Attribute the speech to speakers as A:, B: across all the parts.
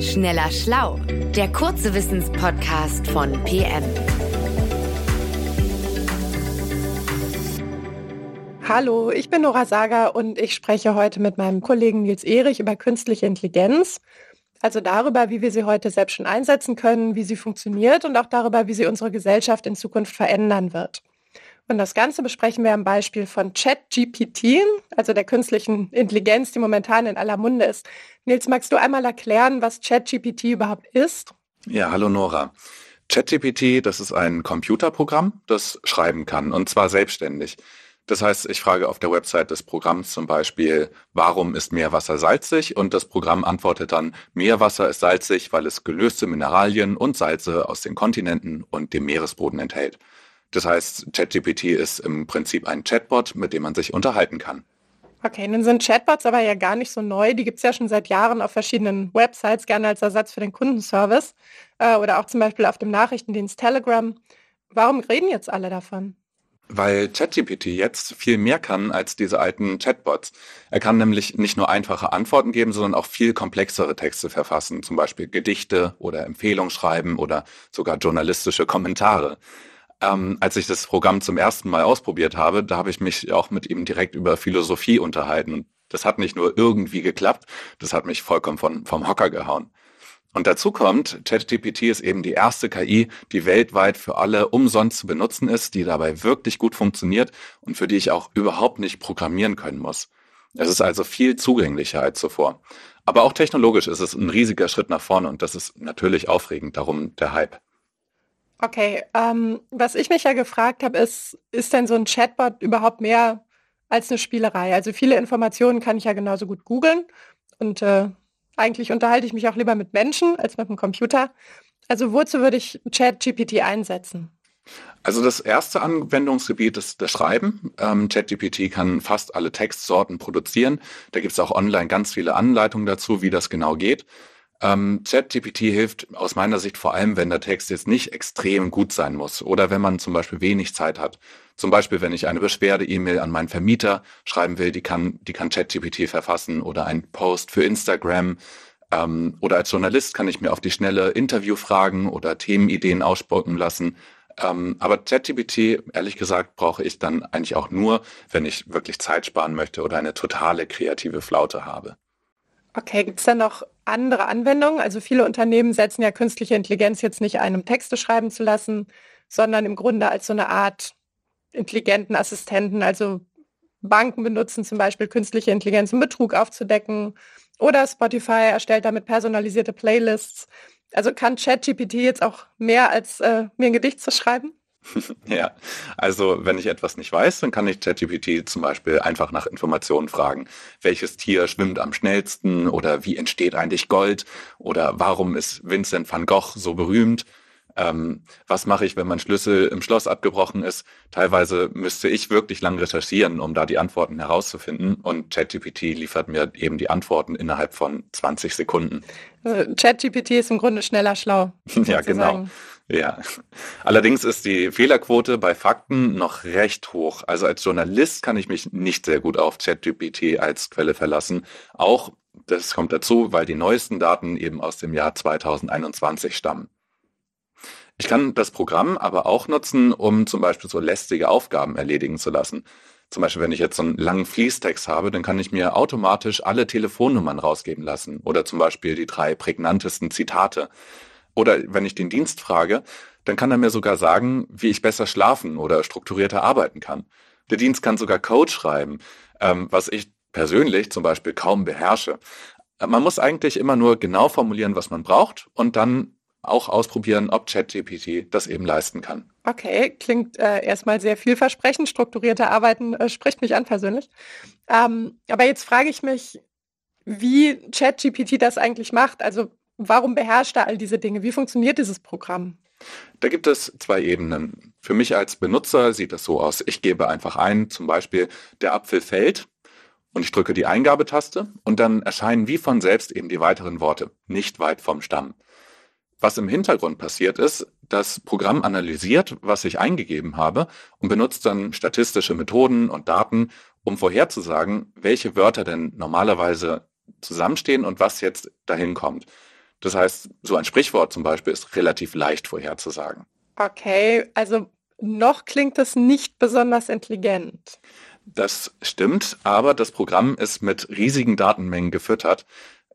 A: Schneller Schlau, der kurze Wissenspodcast von PM.
B: Hallo, ich bin Nora Sager und ich spreche heute mit meinem Kollegen Nils Erich über künstliche Intelligenz. Also darüber, wie wir sie heute selbst schon einsetzen können, wie sie funktioniert und auch darüber, wie sie unsere Gesellschaft in Zukunft verändern wird. Und das Ganze besprechen wir am Beispiel von ChatGPT, also der künstlichen Intelligenz, die momentan in aller Munde ist. Nils, magst du einmal erklären, was ChatGPT überhaupt ist?
C: Ja, hallo Nora. ChatGPT, das ist ein Computerprogramm, das schreiben kann, und zwar selbstständig. Das heißt, ich frage auf der Website des Programms zum Beispiel, warum ist Meerwasser salzig? Und das Programm antwortet dann, Meerwasser ist salzig, weil es gelöste Mineralien und Salze aus den Kontinenten und dem Meeresboden enthält. Das heißt, ChatGPT ist im Prinzip ein Chatbot, mit dem man sich unterhalten kann.
B: Okay, nun sind Chatbots aber ja gar nicht so neu. Die gibt es ja schon seit Jahren auf verschiedenen Websites, gerne als Ersatz für den Kundenservice äh, oder auch zum Beispiel auf dem Nachrichtendienst Telegram. Warum reden jetzt alle davon?
C: Weil ChatGPT jetzt viel mehr kann als diese alten Chatbots. Er kann nämlich nicht nur einfache Antworten geben, sondern auch viel komplexere Texte verfassen, zum Beispiel Gedichte oder Empfehlungen schreiben oder sogar journalistische Kommentare. Ähm, als ich das Programm zum ersten Mal ausprobiert habe, da habe ich mich auch mit ihm direkt über Philosophie unterhalten. Und das hat nicht nur irgendwie geklappt, das hat mich vollkommen von, vom Hocker gehauen. Und dazu kommt, ChatGPT ist eben die erste KI, die weltweit für alle umsonst zu benutzen ist, die dabei wirklich gut funktioniert und für die ich auch überhaupt nicht programmieren können muss. Es ist also viel zugänglicher als zuvor. Aber auch technologisch ist es ein riesiger Schritt nach vorne und das ist natürlich aufregend, darum der Hype.
B: Okay, ähm, was ich mich ja gefragt habe, ist, ist denn so ein Chatbot überhaupt mehr als eine Spielerei? Also viele Informationen kann ich ja genauso gut googeln und äh, eigentlich unterhalte ich mich auch lieber mit Menschen als mit dem Computer. Also wozu würde ich ChatGPT einsetzen?
C: Also das erste Anwendungsgebiet ist das Schreiben. Ähm, ChatGPT kann fast alle Textsorten produzieren. Da gibt es auch online ganz viele Anleitungen dazu, wie das genau geht. Ähm, ChatGPT hilft aus meiner Sicht vor allem, wenn der Text jetzt nicht extrem gut sein muss oder wenn man zum Beispiel wenig Zeit hat. Zum Beispiel, wenn ich eine Beschwerde-E-Mail an meinen Vermieter schreiben will, die kann, die kann ChatGPT verfassen oder ein Post für Instagram. Ähm, oder als Journalist kann ich mir auf die schnelle Interviewfragen oder Themenideen ausspucken lassen. Ähm, aber ChatGPT, ehrlich gesagt, brauche ich dann eigentlich auch nur, wenn ich wirklich Zeit sparen möchte oder eine totale kreative Flaute habe.
B: Okay, gibt es da noch andere Anwendungen? Also viele Unternehmen setzen ja künstliche Intelligenz jetzt nicht ein, um Texte schreiben zu lassen, sondern im Grunde als so eine Art intelligenten Assistenten. Also Banken benutzen zum Beispiel künstliche Intelligenz, um Betrug aufzudecken. Oder Spotify erstellt damit personalisierte Playlists. Also kann ChatGPT jetzt auch mehr als äh, mir ein Gedicht zu schreiben?
C: Ja, also wenn ich etwas nicht weiß, dann kann ich ChatGPT zum Beispiel einfach nach Informationen fragen. Welches Tier schwimmt am schnellsten oder wie entsteht eigentlich Gold oder warum ist Vincent van Gogh so berühmt? Ähm, was mache ich, wenn mein Schlüssel im Schloss abgebrochen ist? Teilweise müsste ich wirklich lang recherchieren, um da die Antworten herauszufinden. Und ChatGPT liefert mir eben die Antworten innerhalb von 20 Sekunden.
B: Also ChatGPT ist im Grunde schneller schlau.
C: ja, genau. Ja. Allerdings ist die Fehlerquote bei Fakten noch recht hoch. Also als Journalist kann ich mich nicht sehr gut auf ChatGPT als Quelle verlassen. Auch das kommt dazu, weil die neuesten Daten eben aus dem Jahr 2021 stammen. Ich kann das Programm aber auch nutzen, um zum Beispiel so lästige Aufgaben erledigen zu lassen. Zum Beispiel, wenn ich jetzt so einen langen Fließtext habe, dann kann ich mir automatisch alle Telefonnummern rausgeben lassen oder zum Beispiel die drei prägnantesten Zitate. Oder wenn ich den Dienst frage, dann kann er mir sogar sagen, wie ich besser schlafen oder strukturierter arbeiten kann. Der Dienst kann sogar Code schreiben, ähm, was ich persönlich zum Beispiel kaum beherrsche. Man muss eigentlich immer nur genau formulieren, was man braucht und dann auch ausprobieren, ob ChatGPT das eben leisten kann.
B: Okay, klingt äh, erstmal sehr vielversprechend. Strukturierte Arbeiten äh, spricht mich an persönlich. Ähm, aber jetzt frage ich mich, wie ChatGPT das eigentlich macht. Also warum beherrscht er all diese Dinge? Wie funktioniert dieses Programm?
C: Da gibt es zwei Ebenen. Für mich als Benutzer sieht das so aus. Ich gebe einfach ein, zum Beispiel, der Apfel fällt und ich drücke die Eingabetaste und dann erscheinen wie von selbst eben die weiteren Worte, nicht weit vom Stamm. Was im Hintergrund passiert ist, das Programm analysiert, was ich eingegeben habe und benutzt dann statistische Methoden und Daten, um vorherzusagen, welche Wörter denn normalerweise zusammenstehen und was jetzt dahin kommt. Das heißt, so ein Sprichwort zum Beispiel ist relativ leicht vorherzusagen.
B: Okay, also noch klingt es nicht besonders intelligent.
C: Das stimmt, aber das Programm ist mit riesigen Datenmengen gefüttert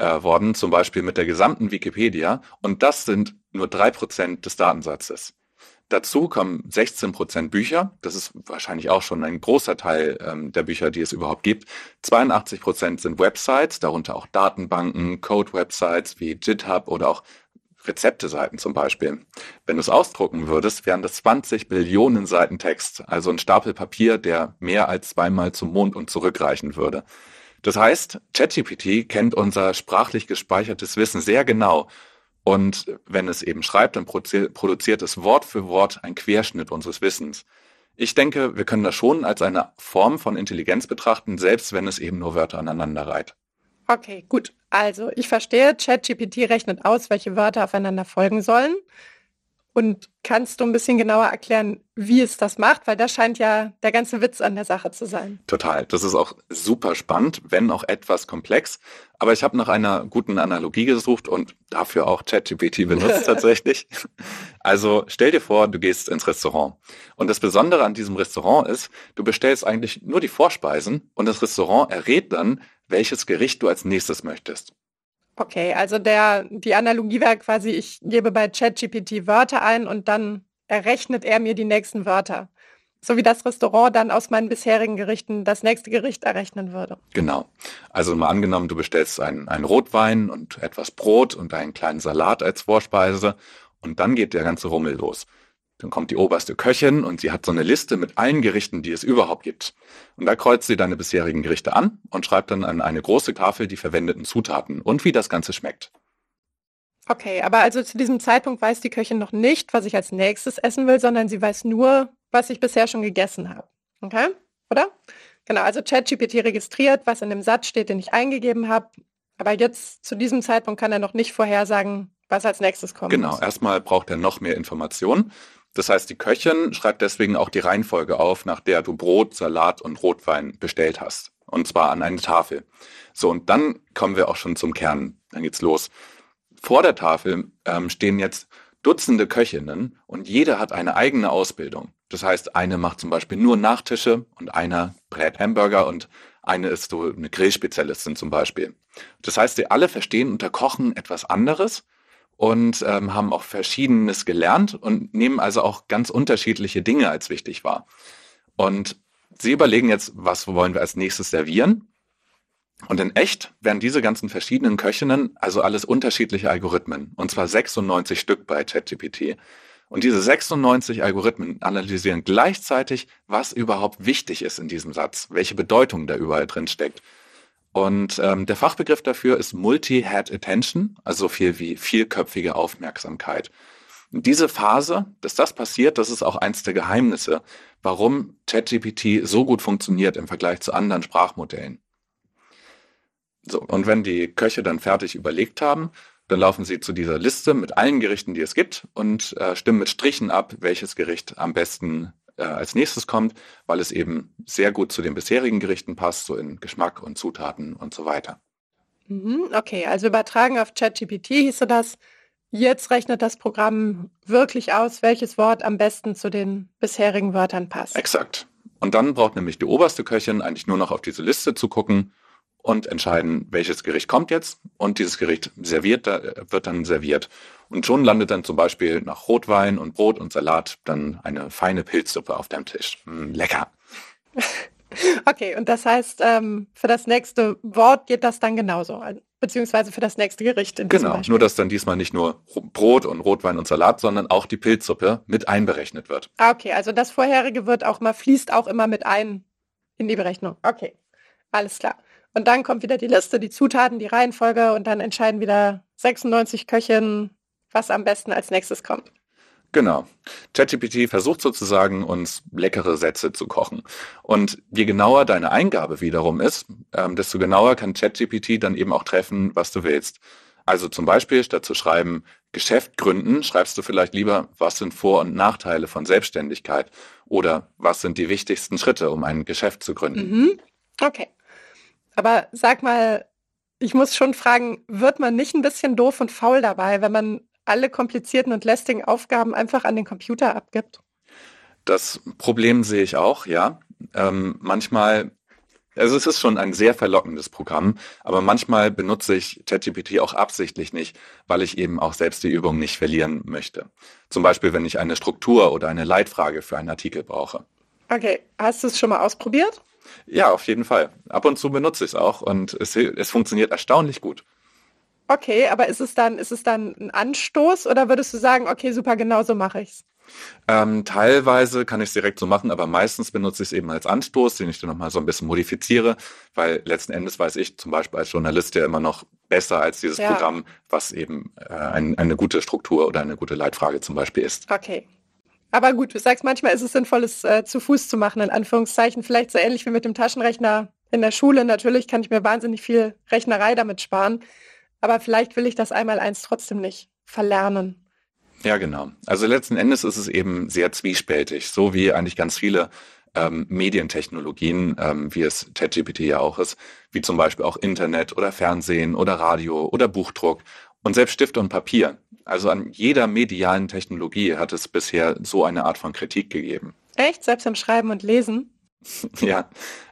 C: äh, worden, zum Beispiel mit der gesamten Wikipedia, und das sind nur drei Prozent des Datensatzes. Dazu kommen 16 Prozent Bücher. Das ist wahrscheinlich auch schon ein großer Teil ähm, der Bücher, die es überhaupt gibt. 82 Prozent sind Websites, darunter auch Datenbanken, Code-Websites wie GitHub oder auch Rezepteseiten zum Beispiel. Wenn du es ausdrucken würdest, wären das 20 Billionen Seiten Text, also ein Stapel Papier, der mehr als zweimal zum Mond und zurückreichen würde. Das heißt, ChatGPT kennt unser sprachlich gespeichertes Wissen sehr genau und wenn es eben schreibt, dann produziert es Wort für Wort ein Querschnitt unseres Wissens. Ich denke, wir können das schon als eine Form von Intelligenz betrachten, selbst wenn es eben nur Wörter aneinander reiht.
B: Okay, gut. Also ich verstehe, ChatGPT rechnet aus, welche Wörter aufeinander folgen sollen. Und kannst du ein bisschen genauer erklären, wie es das macht? Weil das scheint ja der ganze Witz an der Sache zu sein.
C: Total. Das ist auch super spannend, wenn auch etwas komplex. Aber ich habe nach einer guten Analogie gesucht und dafür auch ChatGPT benutzt tatsächlich. Also stell dir vor, du gehst ins Restaurant. Und das Besondere an diesem Restaurant ist, du bestellst eigentlich nur die Vorspeisen und das Restaurant errät dann, welches Gericht du als nächstes möchtest.
B: Okay, also der, die Analogie wäre quasi, ich gebe bei ChatGPT Wörter ein und dann errechnet er mir die nächsten Wörter. So wie das Restaurant dann aus meinen bisherigen Gerichten das nächste Gericht errechnen würde.
C: Genau. Also mal angenommen, du bestellst einen, einen Rotwein und etwas Brot und einen kleinen Salat als Vorspeise und dann geht der ganze Rummel los. Dann kommt die oberste Köchin und sie hat so eine Liste mit allen Gerichten, die es überhaupt gibt. Und da kreuzt sie deine bisherigen Gerichte an und schreibt dann an eine große Tafel die verwendeten Zutaten und wie das Ganze schmeckt.
B: Okay, aber also zu diesem Zeitpunkt weiß die Köchin noch nicht, was ich als nächstes essen will, sondern sie weiß nur, was ich bisher schon gegessen habe. Okay? Oder? Genau, also ChatGPT registriert, was in dem Satz steht, den ich eingegeben habe. Aber jetzt zu diesem Zeitpunkt kann er noch nicht vorhersagen, was als nächstes kommt.
C: Genau, erstmal braucht er noch mehr Informationen. Das heißt, die Köchin schreibt deswegen auch die Reihenfolge auf, nach der du Brot, Salat und Rotwein bestellt hast. Und zwar an eine Tafel. So, und dann kommen wir auch schon zum Kern. Dann geht's los. Vor der Tafel ähm, stehen jetzt Dutzende Köchinnen und jede hat eine eigene Ausbildung. Das heißt, eine macht zum Beispiel nur Nachtische und einer brät Hamburger und eine ist so eine Grillspezialistin zum Beispiel. Das heißt, sie alle verstehen unter Kochen etwas anderes und ähm, haben auch Verschiedenes gelernt und nehmen also auch ganz unterschiedliche Dinge als wichtig wahr. Und sie überlegen jetzt, was wollen wir als nächstes servieren? Und in echt werden diese ganzen verschiedenen Köchinnen also alles unterschiedliche Algorithmen, und zwar 96 Stück bei ChatGPT. Und diese 96 Algorithmen analysieren gleichzeitig, was überhaupt wichtig ist in diesem Satz, welche Bedeutung da überall drin steckt. Und ähm, der Fachbegriff dafür ist Multi-Head Attention, also viel wie vielköpfige Aufmerksamkeit. Und diese Phase, dass das passiert, das ist auch eins der Geheimnisse, warum ChatGPT so gut funktioniert im Vergleich zu anderen Sprachmodellen. So, und wenn die Köche dann fertig überlegt haben, dann laufen sie zu dieser Liste mit allen Gerichten, die es gibt und äh, stimmen mit Strichen ab, welches Gericht am besten äh, als nächstes kommt, weil es eben sehr gut zu den bisherigen Gerichten passt, so in Geschmack und Zutaten und so weiter.
B: Mhm, okay, also übertragen auf ChatGPT hieße das, jetzt rechnet das Programm wirklich aus, welches Wort am besten zu den bisherigen Wörtern passt.
C: Exakt. Und dann braucht nämlich die oberste Köchin eigentlich nur noch auf diese Liste zu gucken und entscheiden, welches Gericht kommt jetzt. Und dieses Gericht serviert, wird dann serviert. Und schon landet dann zum Beispiel nach Rotwein und Brot und Salat dann eine feine Pilzsuppe auf deinem Tisch. Mm, lecker.
B: Okay, und das heißt, ähm, für das nächste Wort geht das dann genauso, beziehungsweise für das nächste Gericht.
C: In genau, nur dass dann diesmal nicht nur Brot und Rotwein und Salat, sondern auch die Pilzsuppe mit einberechnet wird.
B: Ah, okay, also das vorherige wird auch mal, fließt auch immer mit ein in die Berechnung. Okay, alles klar. Und dann kommt wieder die Liste, die Zutaten, die Reihenfolge und dann entscheiden wieder 96 Köchinnen, was am besten als nächstes kommt.
C: Genau. ChatGPT versucht sozusagen, uns leckere Sätze zu kochen. Und je genauer deine Eingabe wiederum ist, ähm, desto genauer kann ChatGPT dann eben auch treffen, was du willst. Also zum Beispiel, statt zu schreiben, Geschäft gründen, schreibst du vielleicht lieber, was sind Vor- und Nachteile von Selbstständigkeit oder was sind die wichtigsten Schritte, um ein Geschäft zu gründen.
B: Mhm. Okay. Aber sag mal, ich muss schon fragen, wird man nicht ein bisschen doof und faul dabei, wenn man alle komplizierten und lästigen Aufgaben einfach an den Computer abgibt?
C: Das Problem sehe ich auch, ja. Ähm, manchmal, also es ist schon ein sehr verlockendes Programm, aber manchmal benutze ich ChatGPT auch absichtlich nicht, weil ich eben auch selbst die Übung nicht verlieren möchte. Zum Beispiel, wenn ich eine Struktur oder eine Leitfrage für einen Artikel brauche.
B: Okay, hast du es schon mal ausprobiert?
C: Ja, auf jeden Fall. Ab und zu benutze ich es auch und es, es funktioniert erstaunlich gut.
B: Okay, aber ist es dann, ist es dann ein Anstoß oder würdest du sagen, okay, super, genau so mache ich's?
C: Ähm, teilweise kann ich es direkt so machen, aber meistens benutze ich es eben als Anstoß, den ich dann nochmal so ein bisschen modifiziere, weil letzten Endes weiß ich zum Beispiel als Journalist ja immer noch besser als dieses ja. Programm, was eben äh, ein, eine gute Struktur oder eine gute Leitfrage zum Beispiel ist.
B: Okay, aber gut, du sagst, manchmal ist es sinnvoll, es äh, zu Fuß zu machen, in Anführungszeichen. Vielleicht so ähnlich wie mit dem Taschenrechner in der Schule. Natürlich kann ich mir wahnsinnig viel Rechnerei damit sparen. Aber vielleicht will ich das einmal eins trotzdem nicht verlernen.
C: Ja, genau. Also letzten Endes ist es eben sehr zwiespältig, so wie eigentlich ganz viele ähm, Medientechnologien, ähm, wie es ChatGPT ja auch ist, wie zum Beispiel auch Internet oder Fernsehen oder Radio oder Buchdruck und selbst Stift und Papier. Also an jeder medialen Technologie hat es bisher so eine Art von Kritik gegeben.
B: Echt? Selbst im Schreiben und Lesen?
C: ja.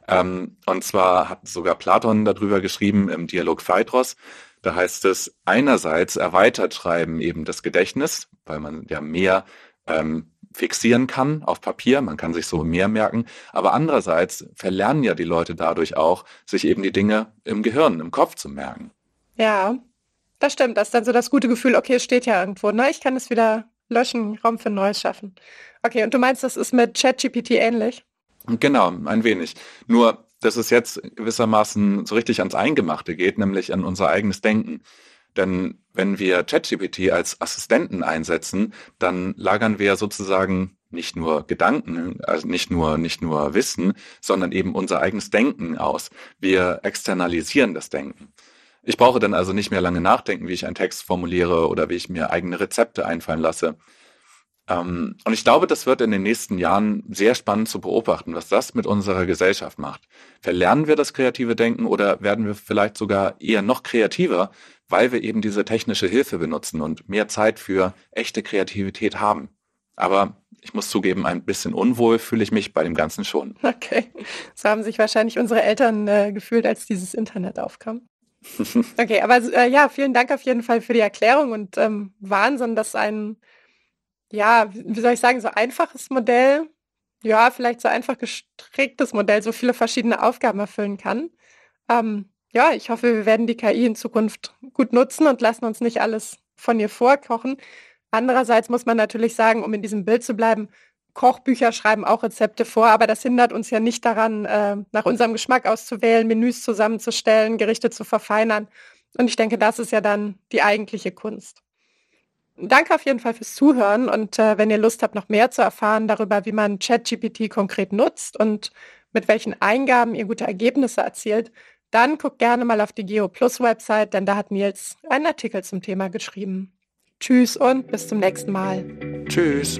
C: Ähm, und zwar hat sogar Platon darüber geschrieben im Dialog Phaedros. Da heißt es, einerseits erweitert Schreiben eben das Gedächtnis, weil man ja mehr ähm, fixieren kann auf Papier, man kann sich so mehr merken, aber andererseits verlernen ja die Leute dadurch auch, sich eben die Dinge im Gehirn, im Kopf zu merken.
B: Ja, das stimmt. Das ist dann so das gute Gefühl, okay, es steht ja irgendwo, ne? Ich kann es wieder löschen, Raum für Neues schaffen. Okay, und du meinst, das ist mit ChatGPT ähnlich?
C: Genau, ein wenig. Nur, dass es jetzt gewissermaßen so richtig ans Eingemachte geht, nämlich an unser eigenes Denken. Denn wenn wir ChatGPT als Assistenten einsetzen, dann lagern wir sozusagen nicht nur Gedanken, also nicht nur, nicht nur Wissen, sondern eben unser eigenes Denken aus. Wir externalisieren das Denken. Ich brauche dann also nicht mehr lange nachdenken, wie ich einen Text formuliere oder wie ich mir eigene Rezepte einfallen lasse. Ähm, und ich glaube, das wird in den nächsten Jahren sehr spannend zu beobachten, was das mit unserer Gesellschaft macht. Verlernen wir das kreative Denken oder werden wir vielleicht sogar eher noch kreativer, weil wir eben diese technische Hilfe benutzen und mehr Zeit für echte Kreativität haben? Aber ich muss zugeben, ein bisschen unwohl fühle ich mich bei dem Ganzen schon.
B: Okay. So haben sich wahrscheinlich unsere Eltern äh, gefühlt, als dieses Internet aufkam. Okay, aber äh, ja, vielen Dank auf jeden Fall für die Erklärung und ähm, Wahnsinn, dass ein, ja, wie soll ich sagen, so einfaches Modell, ja, vielleicht so einfach gestricktes Modell so viele verschiedene Aufgaben erfüllen kann. Ähm, ja, ich hoffe, wir werden die KI in Zukunft gut nutzen und lassen uns nicht alles von ihr vorkochen. Andererseits muss man natürlich sagen, um in diesem Bild zu bleiben, Kochbücher schreiben auch Rezepte vor, aber das hindert uns ja nicht daran, äh, nach unserem Geschmack auszuwählen, Menüs zusammenzustellen, Gerichte zu verfeinern. Und ich denke, das ist ja dann die eigentliche Kunst. Danke auf jeden Fall fürs Zuhören und äh, wenn ihr Lust habt, noch mehr zu erfahren darüber, wie man ChatGPT konkret nutzt und mit welchen Eingaben ihr gute Ergebnisse erzielt, dann guckt gerne mal auf die GeoPlus Website, denn da hat Nils einen Artikel zum Thema geschrieben. Tschüss und bis zum nächsten Mal.
C: Tschüss.